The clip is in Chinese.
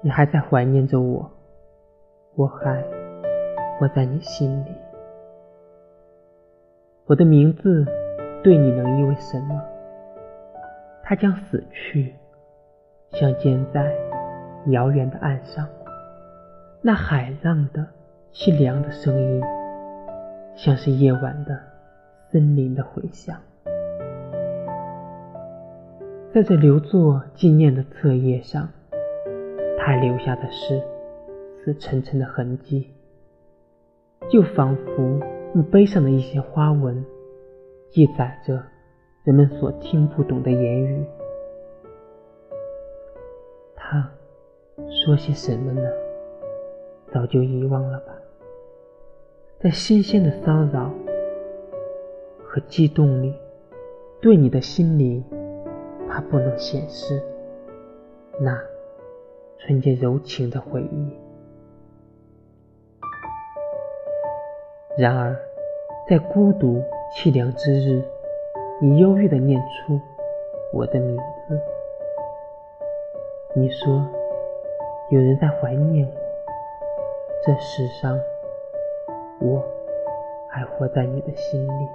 你还在怀念着我，我还活在你心里。我的名字对你能意味什么？它将死去，像建在遥远的岸上。那海浪的凄凉的声音，像是夜晚的森林的回响。在这留作纪念的册页上，他留下的是死沉沉的痕迹，就仿佛墓碑上的一些花纹，记载着人们所听不懂的言语。他说些什么呢？早就遗忘了吧。在新鲜的骚扰和激动里，对你的心灵，怕不能显示那纯洁柔情的回忆。然而，在孤独凄凉之日，你忧郁的念出我的名字。你说，有人在怀念我。这世上，我还活在你的心里。